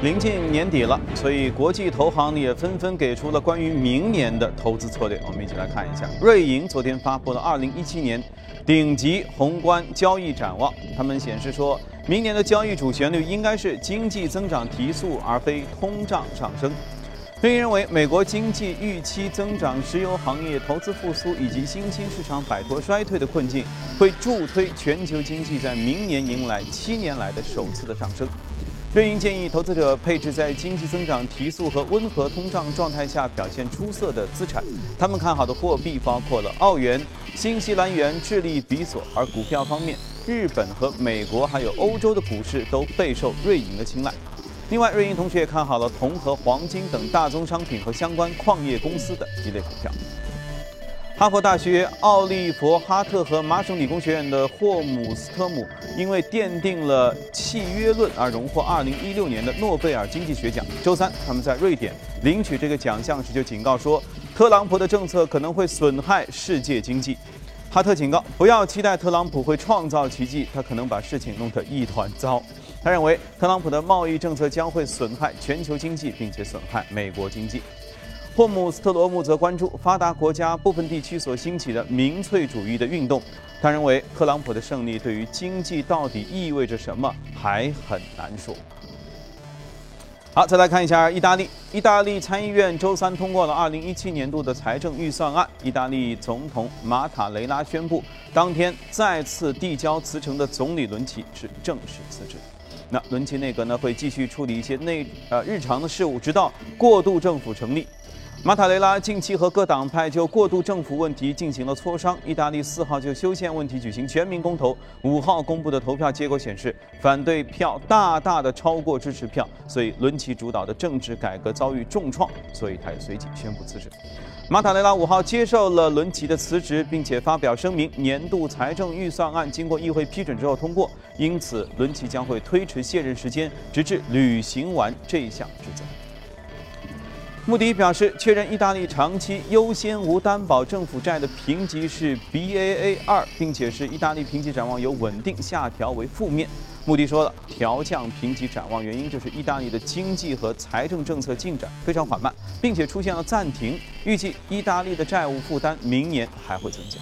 临近年底了，所以国际投行也纷纷给出了关于明年的投资策略。我们一起来看一下，瑞银昨天发布了2017年顶级宏观交易展望，他们显示说，明年的交易主旋律应该是经济增长提速，而非通胀上升。瑞银认为，美国经济预期增长、石油行业投资复苏以及新兴市场摆脱衰退的困境，会助推全球经济在明年迎来七年来的首次的上升。瑞银建议投资者配置在经济增长提速和温和通胀状态下表现出色的资产。他们看好的货币包括了澳元、新西兰元、智利比索。而股票方面，日本和美国还有欧洲的股市都备受瑞银的青睐。另外，瑞银同时也看好了铜和黄金等大宗商品和相关矿业公司的一类股票。哈佛大学、奥利弗哈特和麻省理工学院的霍姆斯特姆因为奠定了契约论而荣获2016年的诺贝尔经济学奖。周三，他们在瑞典领取这个奖项时就警告说，特朗普的政策可能会损害世界经济。哈特警告，不要期待特朗普会创造奇迹，他可能把事情弄得一团糟。他认为，特朗普的贸易政策将会损害全球经济，并且损害美国经济。霍姆斯特罗姆则关注发达国家部分地区所兴起的民粹主义的运动。他认为，特朗普的胜利对于经济到底意味着什么还很难说。好，再来看一下意大利。意大利参议院周三通过了2017年度的财政预算案。意大利总统马塔雷拉宣布，当天再次递交辞呈的总理伦齐是正式辞职。那伦齐内阁呢，会继续处理一些内呃日常的事务，直到过渡政府成立。马塔雷拉近期和各党派就过渡政府问题进行了磋商。意大利四号就修宪问题举行全民公投，五号公布的投票结果显示，反对票大大的超过支持票，所以伦齐主导的政治改革遭遇重创，所以他也随即宣布辞职。马塔雷拉五号接受了伦齐的辞职，并且发表声明：年度财政预算案经过议会批准之后通过，因此伦齐将会推迟卸任时间，直至履行完这项职责。穆迪表示，确认意大利长期优先无担保政府债的评级是 Baa 二，并且是意大利评级展望由稳定下调为负面。穆迪说了，调降评级展望原因就是意大利的经济和财政政策进展非常缓慢，并且出现了暂停。预计意大利的债务负担明年还会增加。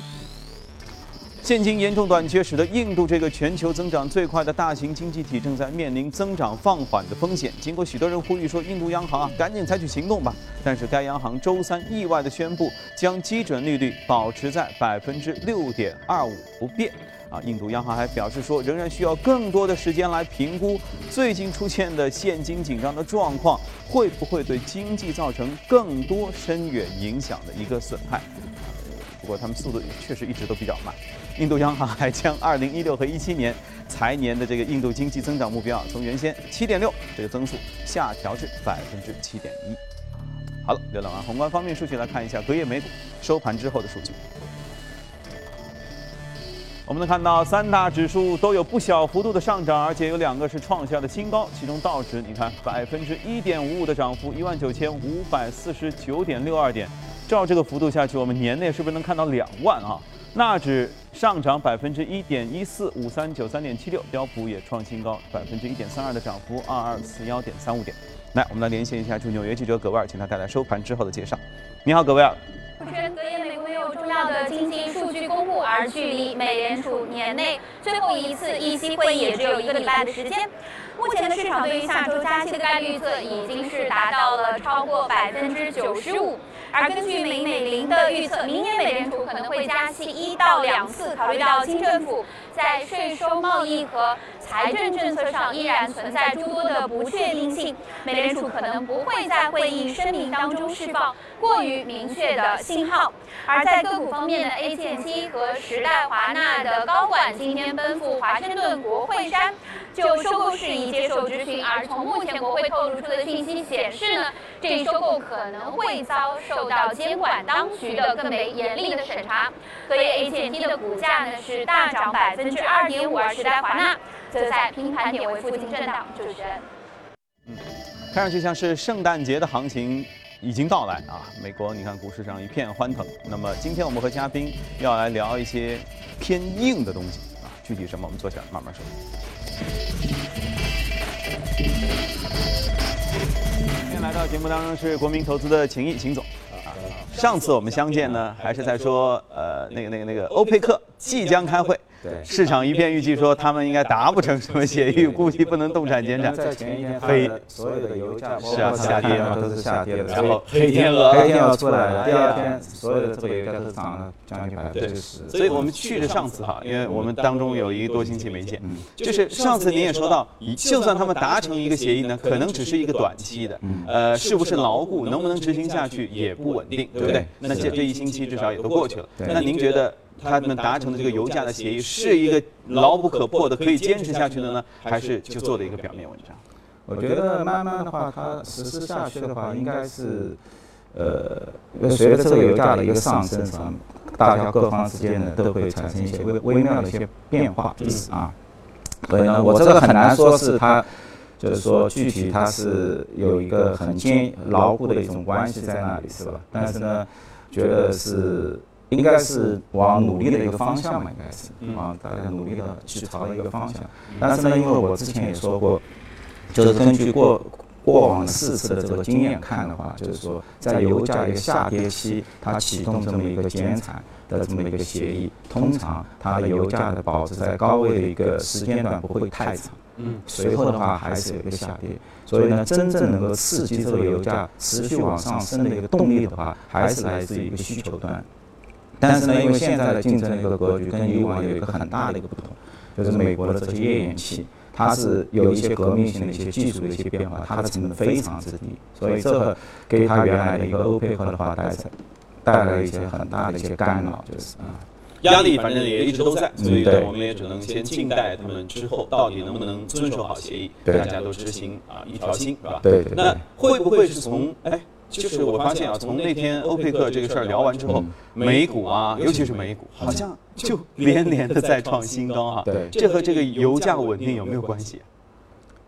现金严重短缺，使得印度这个全球增长最快的大型经济体正在面临增长放缓的风险。经过许多人呼吁说，印度央行啊，赶紧采取行动吧，但是该央行周三意外地宣布，将基准利率保持在百分之六点二五不变。啊，印度央行还表示说，仍然需要更多的时间来评估最近出现的现金紧张的状况会不会对经济造成更多深远影响的一个损害。不过他们速度确实一直都比较慢。印度央行还将2016和17年财年的这个印度经济增长目标啊，从原先7.6这个增速下调至百分之7.1。好了，浏览完宏观方面数据，来看一下隔夜美股收盘之后的数据。我们能看到三大指数都有不小幅度的上涨，而且有两个是创下的新高。其中道指，你看百分之一点五五的涨幅，一万九千五百四十九点六二点。照这个幅度下去，我们年内是不是能看到两万啊？纳指上涨百分之一点一四五三九三点七六，标普也创新高百分之一点三二的涨幅，二二四幺点三五点。来，我们来连线一下驻纽约记者葛威尔，请他带来收盘之后的介绍。你好，葛威尔。主持人，隔夜美国有重要的经济数据公布，而距离美联储年内最后一次议息会议也只有一个礼拜的时间。目前的市场对于下周加息的概率预测已经是达到了超过百分之九十五。而根据林美玲的预测，明年美联储可能会加息一到两次。考虑到新政府在税收、贸易和财政政策上依然存在诸多的不确定性，美联储可能不会在会议声明当中释放过于明确的信号。而在个股方面的，AT&T 和时代华纳的高管今天奔赴华盛顿国会山，就收购事宜接受质询。而从目前国会透露出的信息显示呢，这一收购可能会遭受到监管当局的更为严厉的审查。所以 AT&T 的股价呢是大涨百分之二点五，而时代华纳则在平盘点位附近震荡。主持人，嗯，看上去像是圣诞节的行情已经到来啊！美国你看股市上一片欢腾。那么今天我们和嘉宾要来聊一些偏硬的东西啊，具体什么我们坐下来慢慢说。今天来到节目当中是国民投资的秦毅秦总啊。上次我们相见呢，还是在说呃那个那个那个欧佩克即将开会。对，市场一片预计说他们应该达不成什么协议，估计不能动产减产。在前一天，非所有的油价是啊下跌嘛，都是下跌的。然后黑天鹅，黑天鹅出来了，第二天所有的这个油价都是涨了将近百分之十。所以我们去的上次哈，因为我们当中有一个多星期没见，就是上次您也说到，就算他们达成一个协议呢，可能只是一个短期的，呃，是不是牢固，能不能执行下去也不稳定，对不对？那这这一星期至少也都过去了。那您觉得？他们达成的这个油价的协议是一个牢不可破的、可以坚持下去的呢，还是就做的一个表面文章？我觉得慢慢的话，它实施下去的话，应该是，呃，随着这个油价的一个上升，啊，大家各方之间呢都会产生一些微微妙的一些变化，就是啊，所以呢，我这个很难说是它，就是说具体它是有一个很坚牢固的一种关系在那里，是吧？但是呢，觉得是。应该是往努力的一个方向嘛，应该是啊大家努力的去朝的一个方向。但是呢，因为我之前也说过，就是根据过过往四次的这个经验看的话，就是说在油价一个下跌期，它启动这么一个减产的这么一个协议，通常它的油价的保持在高位的一个时间段不会太长。嗯，随后的话还是有一个下跌。所以呢，真正能够刺激这个油价持续往上升的一个动力的话，还是来自于一个需求端。但是呢，因为现在的竞争的一个格局跟以往有一个很大的一个不同，就是美国的这些页岩气，它是有一些革命性的一些技术的一些变化，它的成本非常之低，所以这个给它原来的一个欧佩克的话带来带来一些很大的一些干扰，就是啊，压力反正也一直都在，所以我们也只能先静待他们之后到底能不能遵守好协议，大家都执行啊一条心是吧？对，那会不会是从哎？就是我发现啊，从那天欧佩克这个事儿聊完之后，美股啊，尤其是美股，好像就连连的在创新高啊。对，这和这个油价稳定有没有关系？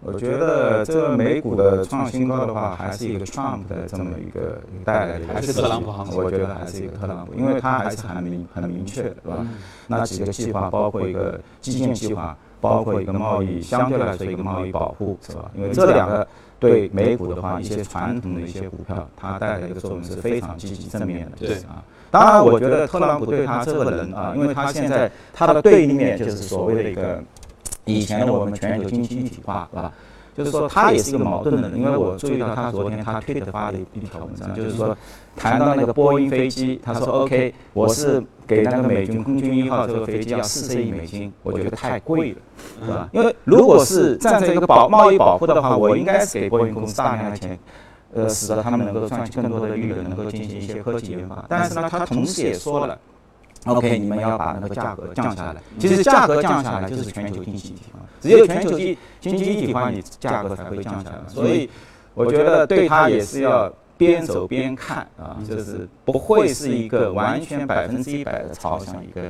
我觉得这个美股的创新高的话，还是一个 Trump 的这么一个带来的，还是特朗普？我觉得还是一个特朗普，因为他还是很明很明确的，是吧？那几个计划，包括一个基建计划，包括一个贸易，相对来说一个贸易保护，是吧？因为这两个。对美股的话，一些传统的一些股票，它带来的一个作用是非常积极正面的，对啊。当然，我觉得特朗普对他这个人啊，因为他现在他的对立面就是所谓的一个以前的我们全球经济一体化，是吧？就是说他也是一个矛盾的人，因为我注意到他昨天他推特发的一条文章，就是说谈到那个波音飞机，他说 OK，我是给那个美军空军一号这个飞机要四十亿美金，我觉得太贵了，是吧？因为如果是站在一个保贸易保护的话，我应该是给波音公司大量的钱，呃，使得他们能够赚取更多的利润，能够进行一些科技研发。但是呢，他同时也说了。OK，你们要把那个价格降下来。其实价格降下来就是全球经济一体化，只有全球经经济一体化，你价格才会降下来。所以我觉得对他也是要边走边看啊，就是不会是一个完全百分之一百的朝向一个，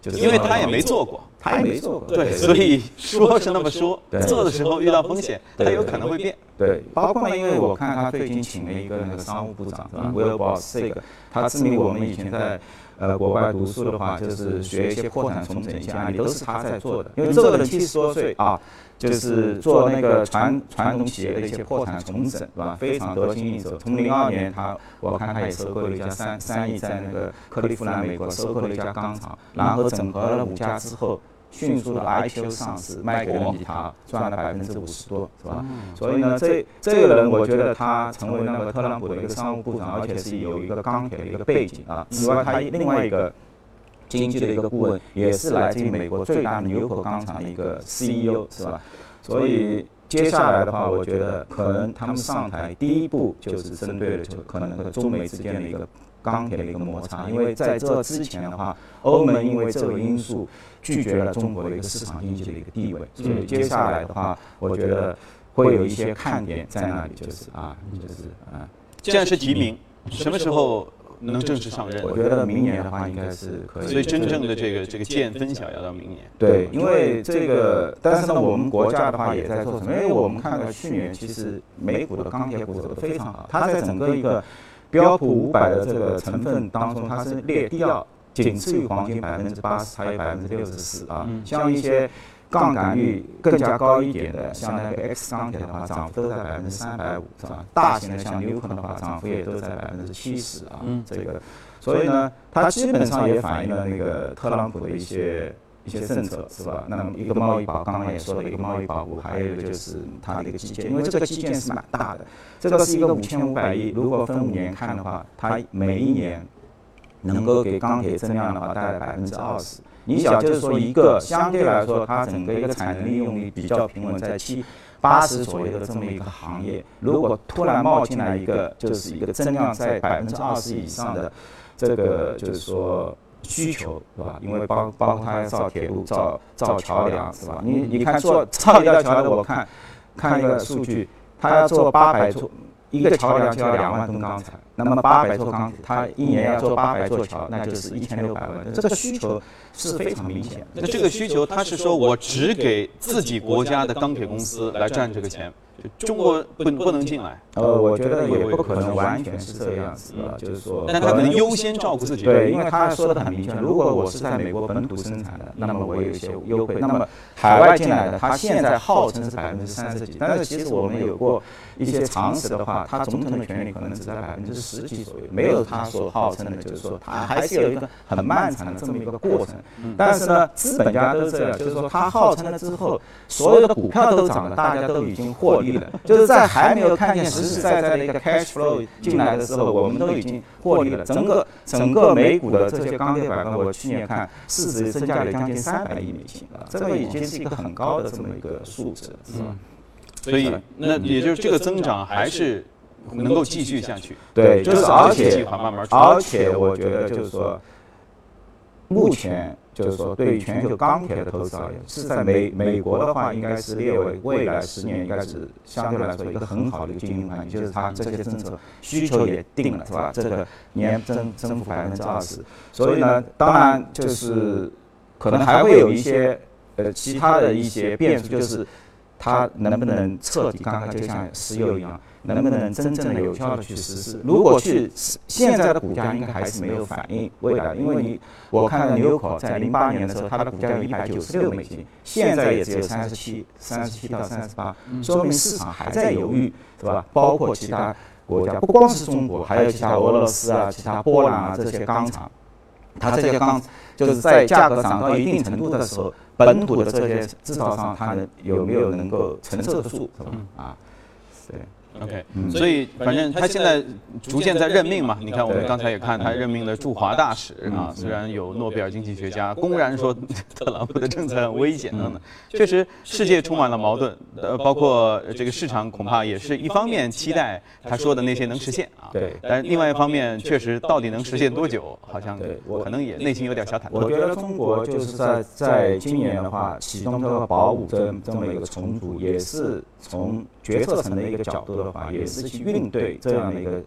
就是因为他也没做过，他也没做过，对，所以说是那么说，做的时候遇到风险，他有可能会变。对，包括因为我看他最近请了一个那个商务部长是吧，Boss 这个，他证明我们以前在。呃，国外读书的话，就是学一些破产重整一些案例，都是他在做的。因为这个人七十多岁啊，就是做那个传传统企业的一些破产重整，是吧？非常得心应手。从零二年，他我看他也收购了一家三三亿，在那个克利夫兰美国收购了一家钢厂，然后整合了五家之后。迅速的 IPO 上市，卖给了米塔，赚了百分之五十多，是吧？所以呢，这这个人，我觉得他成为那个特朗普的一个商务部长，而且是有一个钢铁的一个背景啊。此外，他另外一个经济的一个顾问，也是来自于美国最大的纽口钢厂的一个 CEO，是吧？所以接下来的话，我觉得可能他们上台第一步就是针对的，就可能和中美之间的一个。钢铁的一个摩擦，因为在这之前的话，欧盟因为这个因素拒绝了中国的一个市场经济的一个地位，所以接下来的话，我觉得会有一些看点在那里，就是啊，就是啊。既然是提名，什么时候能正式上任？我觉得明年的话应该是可以。所以真正的这个这个见分晓要到明年。对，因为这个，但是呢，我们国家的话也在做什么？因为我们看到去年其实美股的钢铁股走得非常好，它在整个一个。标普五百的这个成分当中，它是列第二，仅次于黄金百分之八十，还有百分之六十四啊。像一些杠杆率更加高一点的，像那个 X 钢铁的话，涨幅都在百分之三百五，是吧？大型的像纽肯的话，涨幅也都在百分之七十啊。嗯，这个，所以呢，它基本上也反映了那个特朗普的一些一些政策，是吧？那么一个贸易保，刚刚也说了一个贸易保护，还有一个就是它的一个基建，因为这个基建是蛮大的，这个是一个五千五百亿，如果分五年看的话，它每一年能够给钢铁增量的话，大概百分之二十。你想，就是说一个相对来说，它整个一个产能利用率比较平稳，在七八十左右的这么一个行业，如果突然冒进来一个，就是一个增量在百分之二十以上的这个，就是说需求，是吧？因为包包括他要造铁路、造造桥梁，是吧？你你看做造一条桥梁，我看看一个数据，他要做八百座。一个桥梁就要两万吨钢材，那么八百座钢，它一年要做八百座桥，那就是一千六百万。这个需求是非常明显的。那这个需求，他是说我只给自己国家的钢铁公司来赚这个钱。中国不不能进来，呃，我觉得也不可能完全是这样子的，就是说，但他可能优先照顾自己。对，因为他说的很明确，如果我是在美国本土生产的，那么我有一些优惠。那么海外进来的，他现在号称是百分之三十几，但是其实我们有过一些常识的话，他总统的权利可能只在百分之十几左右，没有他所号称的，就是说他还是有一个很漫长的这么一个过程。但是呢，资本家都这样，就是说他号称了之后，所有的股票都涨了，大家都已经获利了。就是在还没有看见实实在在的一个 cash flow 进来的时候，我们都已经获利了。整个整个美股的这些钢铁板块，我去年看市值增加了将近三百亿美金啊，这个已经是一个很高的这么一个数字，是吧？所以那也就是这个增长还是能够继续下去。对，就是而且而且我觉得就是说，目前。就是说，对于全球钢铁的投资而言，是在美美国的话，应该是列为未来十年应该是相对来说一个很好的一个经营环境。就是它这些政策需求也定了，是吧？这个年增增幅百分之二十，所以呢，当然就是可能还会有一些呃其他的一些变数，就是它能不能彻底，刚刚就像石油一样。能不能真正的有效的去实施？如果去现在的股价应该还是没有反应未来，因为你我看到纽口在零八年的时候，它的股价有一百九十六美金，现在也只有三十七、三十七到三十八，说明市场还在犹豫，是吧？包括其他国家，不光是中国，还有其他俄罗斯啊、其他波兰啊这些钢厂，它这些钢就是在价格涨到一定程度的时候，本土的这些制造商，它有没有能够承受得住，是吧？啊，对。OK，所以反正他现在逐渐在任命嘛。你看，我们刚才也看他任命了驻华大使啊。虽然有诺贝尔经济学家公然说 特朗普的政策很危险等等，确实世界充满了矛盾。呃，包括这个市场恐怕也是一方面期待他说的那些能实现啊。对。但另外一方面，确实到底能实现多久，好像我可能也内心有点小忐忑。我觉得中国就是在在今年的话启动这个保五这这么一个重组，也是从决策层的一个角度。的话也是去应对这样的一个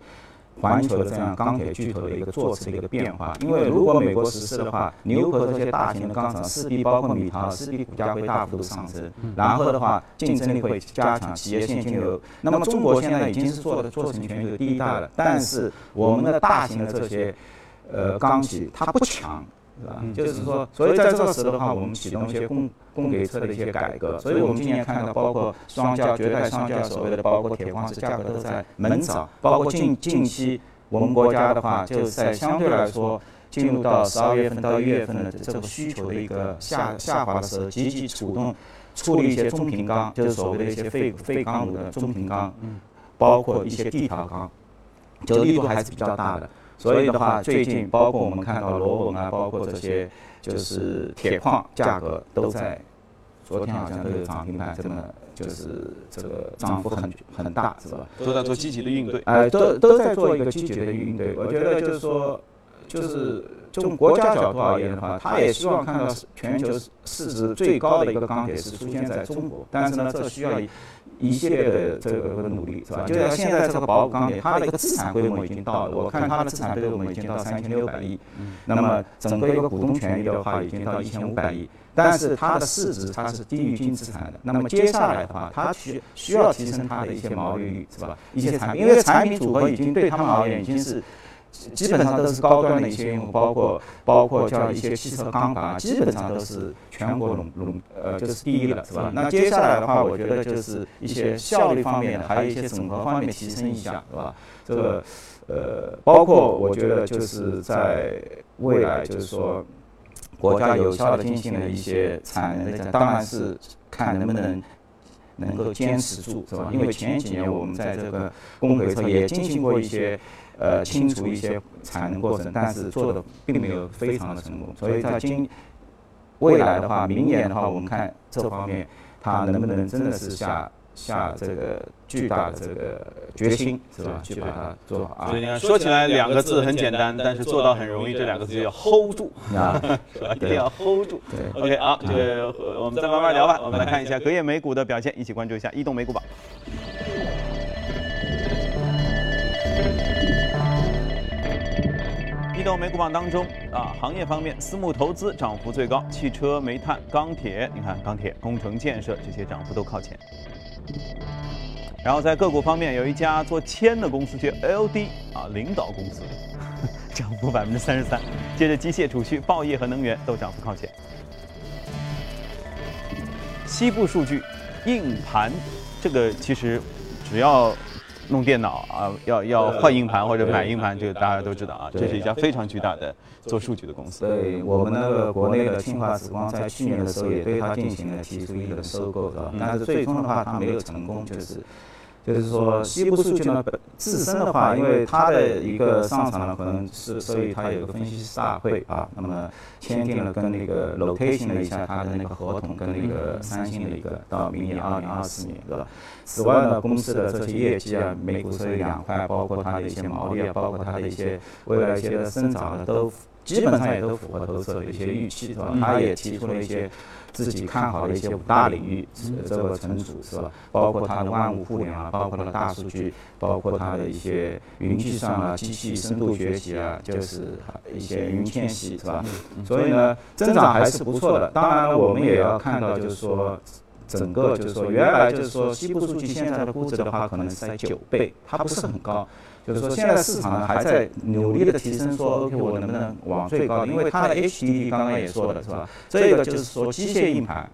环球的这样钢铁巨头的一个做出的一个变化，因为如果美国实施的话，纽扣这些大型的钢厂势必包括米陶，势必股价会大幅度上升，然后的话竞争力会加强，企业现金流。那么中国现在已经是做的做成全球第一大了，但是我们的大型的这些呃钢企它不强。是吧？就是说，所以在这个时候的话，我们启动一些供供给侧的一些改革。所以我们今年看到，包括双价、绝代双价，所谓的包括铁矿石价格都在猛涨。包括近近期我们国家的话，就是在相对来说进入到十二月份到一月份的这个需求的一个下下滑的时候，积极主动处理一些中频钢，就是所谓的一些废废钢炉的中频钢，包括一些地条钢，就力度还是比较大的。所以的话，最近包括我们看到螺纹啊，包括这些就是铁矿价格都在，昨天好像都有涨停板，这么就是这个涨幅很很大，是吧？都在做积极的应对。哎，都都在做一个积极的应对。我觉得就是说，就是从国家角度而言的话，他也希望看到全球市值最高的一个钢铁是出现在中国，但是呢，这需要。一系列的这个努力是吧？就像现在这个宝武钢铁，它的一个资产规模已经到了，我看它的资产规模已经到三千六百亿。那么整个一个股东权益的话，已经到一千五百亿。但是它的市值它是低于净资产的。那么接下来的话，它需需要提升它的一些毛利率是吧？一些产品，因为产品组合已经对他们而言已经是。基本上都是高端的一些用户，包括包括像一些汽车钢板，基本上都是全国垄垄呃就是第一了，是吧？那接下来的话，我觉得就是一些效率方面，还有一些整合方面提升一下，是吧？这个呃，包括我觉得就是在未来，就是说国家有效的进行了一些产能的，当然是看能不能。能够坚持住，是吧？因为前几年我们在这个工轨侧也进行过一些，呃，清除一些产能过程，但是做的并没有非常的成功。所以在今未来的话，明年的话，我们看这方面它能不能真的是下。下这个巨大的这个决心，是吧？去把它做好啊。所以你看，说起来两个字很简单，但是做到很容易。这两个字叫 hold 住啊，一定要 hold 住。对，OK，好，这个我们再慢慢聊吧。我们来看一下隔夜美股的表现，一起关注一下移动美股榜。移动美股榜当中啊，行业方面，私募投资涨幅最高，汽车、煤炭、钢铁，你看钢铁、工程建设这些涨幅都靠前。然后在个股方面，有一家做铅的公司叫 LD 啊，领导公司，涨幅百分之三十三。接着机械、储蓄、报业和能源都涨幅靠前。西部数据，硬盘，这个其实只要。弄电脑啊，要要换硬盘或者买硬盘，这个大家都知道啊。这是一家非常巨大的做数据的公司。对，我们那个国内的清华紫光在去年的时候也对它进行了提出一轮收购，的？但是最终的话，它没有成功，就是。就是说，西部数据呢本自身的话，因为它的一个上场呢，可能是所以它有个分析师大会啊，那么签订了跟那个 location 了一下它的那个合同，跟那个三星的一个到明年二零二四年，对吧？此外呢，公司的这些业绩啊，每股收益两块，包括它的一些毛利啊，包括它的一些未来一些的增长都基本上也都符合投资者的一些预期，是吧？他也提出了一些。自己看好的一些五大领域，这个成熟是吧？包括它的万物互联啊，包括了大数据，包括它的一些云计算啊、机器深度学习啊，就是一些云迁徙是吧？所以呢，增长还是不错的。当然，我们也要看到，就是说，整个就是说，原来就是说，西部数据现在的估值的话，可能是在九倍，它不是很高。就是说，现在市场呢还在努力的提升，说 OK，我能不能往最高？因为它的 HDD 刚刚也说了，是吧？这个就是说机械硬盘。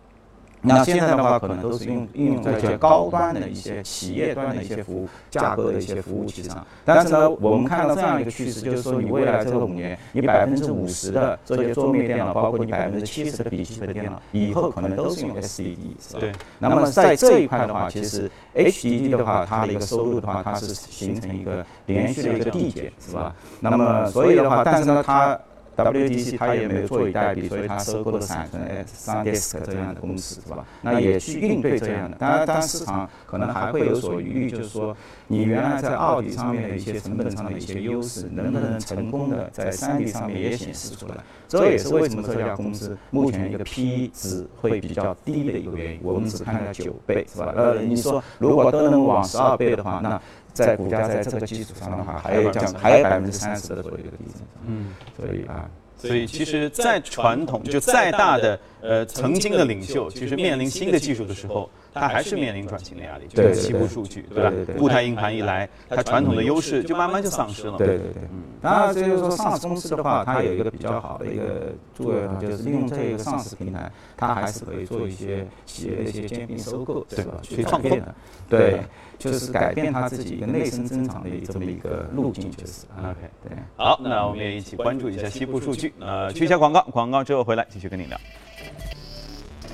那现在的话，可能都是用应用在一些高端的一些企业端的一些服务架构的一些服务器上。但是呢，我们看到这样一个趋势，就是说，你未来这五年，你百分之五十的这些桌面电脑，包括你百分之七十的笔记本电脑，以后可能都是用 SSD，是吧？对。那么在这一块的话，其实 HDD 的话，它的一个收入的话，它是形成一个连续的一个递减，是吧？那么所以的话，但是呢，它 WDC 它也没有坐以待毙，所以它收购了闪存、SanDisk 这样的公司，是吧？那也去应对这样的。当然，当市场可能还会有所疑虑，就是说，你原来在二 D 上面的一些成本上的一些优势，能不能成功的在三 D 上面也显示出来？这也是为什么这家公司目前一个 P 值会比较低的一个原因。我们只看到九倍，是吧？呃，你说如果都能往十二倍的话，那在股价在这个基础上的话，还有降，还有百分之三十的左右的递增。嗯，所以啊，所以其实再传统，就再大的呃曾经的领袖，其实面临新的技术的时候。它还是面临转型的压力，就是西部数据，对吧？固态硬盘一来，它传统的优势就慢慢就丧失了。对对对，嗯。当然，就是说上市公司的话，它有一个比较好的一个作用，就是利用这个上市平台，它还是可以做一些企业的一些兼并收购，对吧？去创变的，对，就是改变它自己一个内生增长的这么一个路径，就是。OK，对。好，那我们也一起关注一下西部数据。呃，去一下广告，广告之后回来继续跟你聊。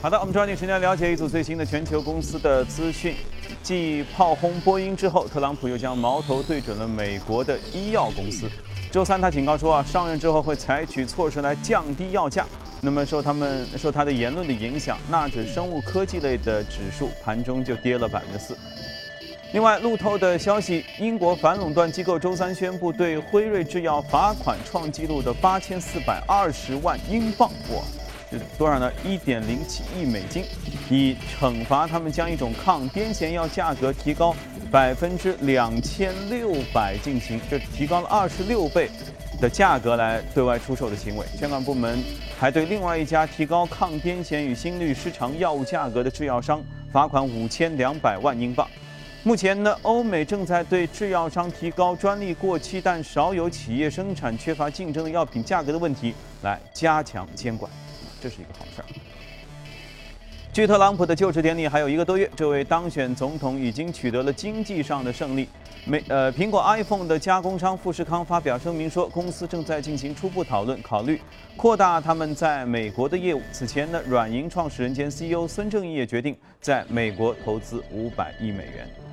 好的，我们抓紧时间了解一组最新的全球公司的资讯。继炮轰波音之后，特朗普又将矛头对准了美国的医药公司。周三，他警告说啊，上任之后会采取措施来降低药价。那么受他们受他的言论的影响，纳指生物科技类的指数盘中就跌了百分之四。另外，路透的消息，英国反垄断机构周三宣布对辉瑞制药罚款创纪录的八千四百二十万英镑。哇！多少呢？一点零七亿美金，以惩罚他们将一种抗癫痫药价格提高百分之两千六百进行，这提高了二十六倍的价格来对外出售的行为。监管部门还对另外一家提高抗癫痫与心律失常药物价格的制药商罚款五千两百万英镑。目前呢，欧美正在对制药商提高专利过期但少有企业生产、缺乏竞争的药品价格的问题来加强监管，这是一个好事儿。距特朗普的就职典礼还有一个多月，这位当选总统已经取得了经济上的胜利。美呃，苹果 iPhone 的加工商富士康发表声明说，公司正在进行初步讨论，考虑扩大他们在美国的业务。此前呢，软银创始人兼 CEO 孙正义也决定在美国投资五百亿美元。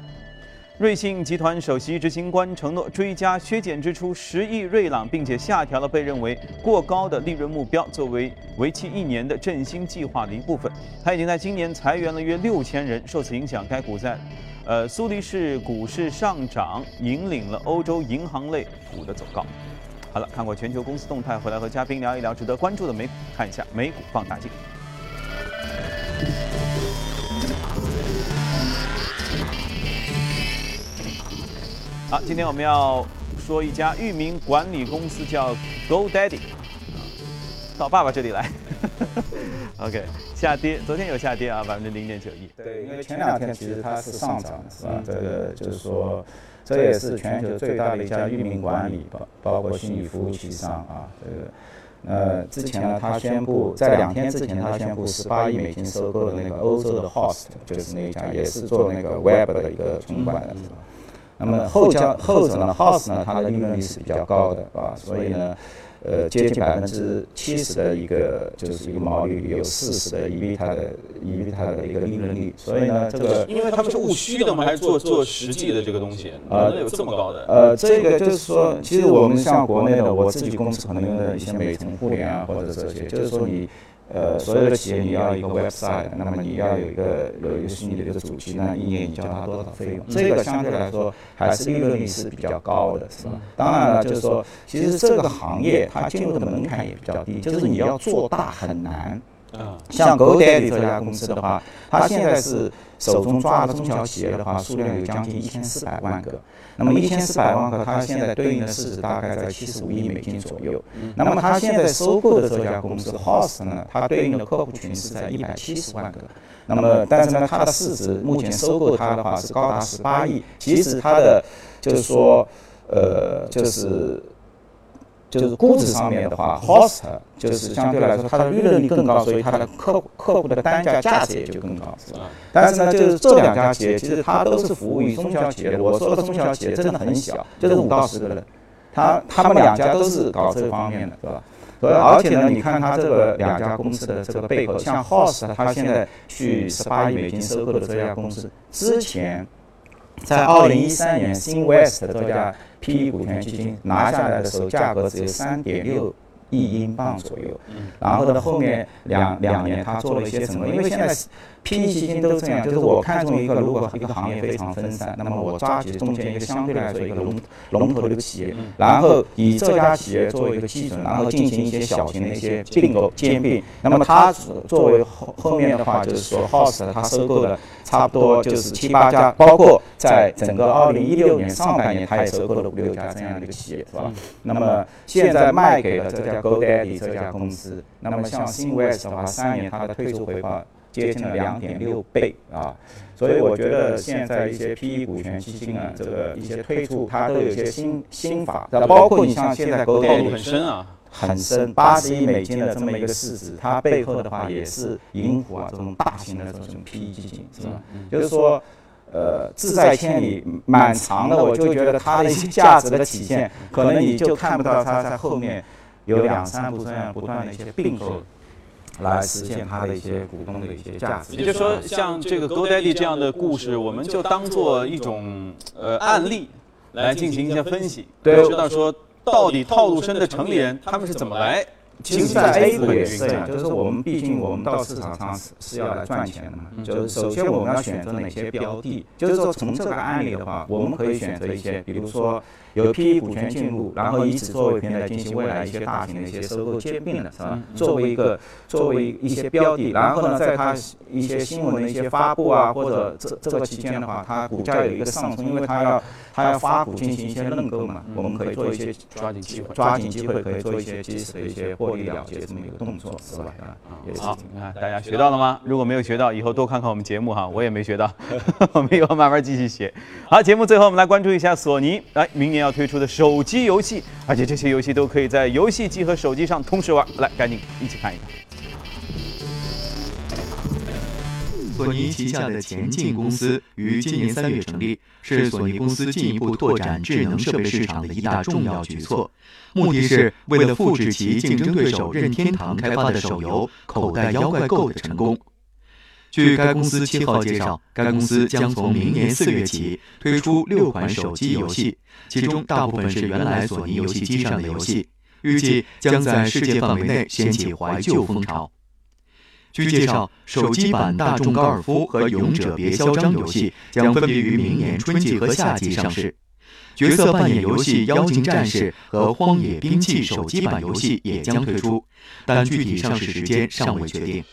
瑞信集团首席执行官承诺追加削减支出十亿瑞郎，并且下调了被认为过高的利润目标，作为为期一年的振兴计划的一部分。他已经在今年裁员了约六千人。受此影响，该股在呃苏黎世股市上涨，引领了欧洲银行类股的走高。好了，看过全球公司动态，回来和嘉宾聊一聊值得关注的美股，看一下美股放大镜。好，今天我们要说一家域名管理公司，叫 GoDaddy，到爸爸这里来。OK，下跌，昨天有下跌啊，百分之零点九一。对，因为前两天其实它是上涨的，是吧？这个就是说，这也是全球最大的一家域名管理，包包括虚拟服务器商啊。这个，呃，之前呢，他宣布在两天之前，他宣布十八亿美金收购了那个欧洲的 Host，就是那一家也是做那个 Web 的一个存管的，是吧？那么后家后者呢，House 呢，它的利润率是比较高的，啊，所以呢，呃，接近百分之七十的一个就是一个毛利率，有四十的 EBITDA 的 EBITDA 的一个利润率，所以呢，这个因为他们是务虚的嘛？还是做做实际的这个东西？啊，有这么高的？呃，这个就是说，其实我们像国内的，我自己公司可能用的一些美团互联啊，或者这些，就是说你。呃，所有的企业你要一个 website，那么你要有一个有一个虚拟的一个主机，那一年你交他多少费用？这个相对来说还是利润率是比较高的，是吧？当然了，就是说，其实这个行业它进入的门槛也比较低，就是你要做大很难。像 GoDaddy 这家公司的话，它现在是手中抓的中小企业的话，数量有将近一千四百万个。那么一千四百万个，它现在对应的市值大概在七十五亿美金左右。那么它现在收购的这家公司 Host 呢，它对应的客户群是在一百七十万个。那么但是呢，它的市值目前收购它的话是高达十八亿。其实它的就是说，呃，就是。就是估值上面的话，Host 就是相对来说它的利润率更高，所以它的客客户的单价价值也就更高，是吧？但是呢，就是这两家企业其实它都是服务于中小企业的。我说的中小企业真的很小，就是五到十个人。他他们两家都是搞这方面的，是吧？而且呢，你看它这个两家公司的这个背后，像 Host，它现在去十八亿美金收购的这家公司，之前在二零一三年 SingWest 这家。PE 股权基金拿下来的时候，价格只有三点六亿英镑左右。然后呢，后面两两年他做了一些什么？因为现在 PE 基金都这样，就是我看中一个，如果一个行业非常分散，那么我抓起中间一个相对来说一个龙龙头的一个企业，然后以这家企业作为一个基准，然后进行一些小型的一些并购兼并。那么它作为后后面的话，就是说 Host 它收购了。差不多就是七八家，包括在整个二零一六年上半年，它也收购了五六家这样的一个企业，是吧？那么现在卖给了这家 GoDaddy 这家公司。那么像 SingWest 的话，三年它的退出回报接近了两点六倍啊。所以我觉得现在一些 PE 股权基金啊，这个一些退出，它都有一些新新法，包括你像现在 GoDaddy 很深啊。很深，八十亿美金的这么一个市值，它背后的话也是银湖啊这种大型的这种 PE 基金，是吧？就是说，呃，志在千里，蛮长的，我就觉得它的一些价值的体现，可能你就看不到它在后面有两三步这样不断的一些并购，来实现它的一些股东的一些价值。也就是说，像这个 GoDaddy 这样的故事，我们就当做一种呃案例来进行一些分析，对，知道说。到底套路深的城里人他们是怎么来？其实，在 A 股也是这样，就是我们毕竟我们到市场上是是要来赚钱的嘛。就是首先我们要选择哪些标的，就是说从这个案例的话，我们可以选择一些，比如说。有 PE 股权进入，然后以此作为平台进行未来一些大型的一些收购兼并的是吧？作为一个作为一些标的，然后呢，在它一些新闻的一些发布啊，或者这这个期间的话，它股价有一个上升，因为它要它要发股进行一些认购嘛，我们可以做一些抓紧机会，抓紧机会可以做一些及时的一些获获利了结这么一个动作，是吧？啊，好，你看大家学到了吗？如果没有学到，以后多看看我们节目哈，我也没学到，我们以后慢慢继续学。好，节目最后我们来关注一下索尼，来明年要推出的手机游戏，而且这些游戏都可以在游戏机和手机上同时玩，来赶紧一起看一看。索尼旗下的前进公司于今年三月成立，是索尼公司进一步拓展智能设备市场的一大重要举措，目的是为了复制其竞争对手任天堂开发的手游《口袋妖怪 GO》的成功。据该公司七号介绍，该公司将从明年四月起推出六款手机游戏，其中大部分是原来索尼游戏机上的游戏，预计将在世界范围内掀起怀旧风潮。据介绍，手机版《大众高尔夫》和《勇者别嚣张》游戏将分别于明年春季和夏季上市。角色扮演游戏《妖精战士》和《荒野兵器》手机版游戏也将推出，但具体上市时间尚未确定。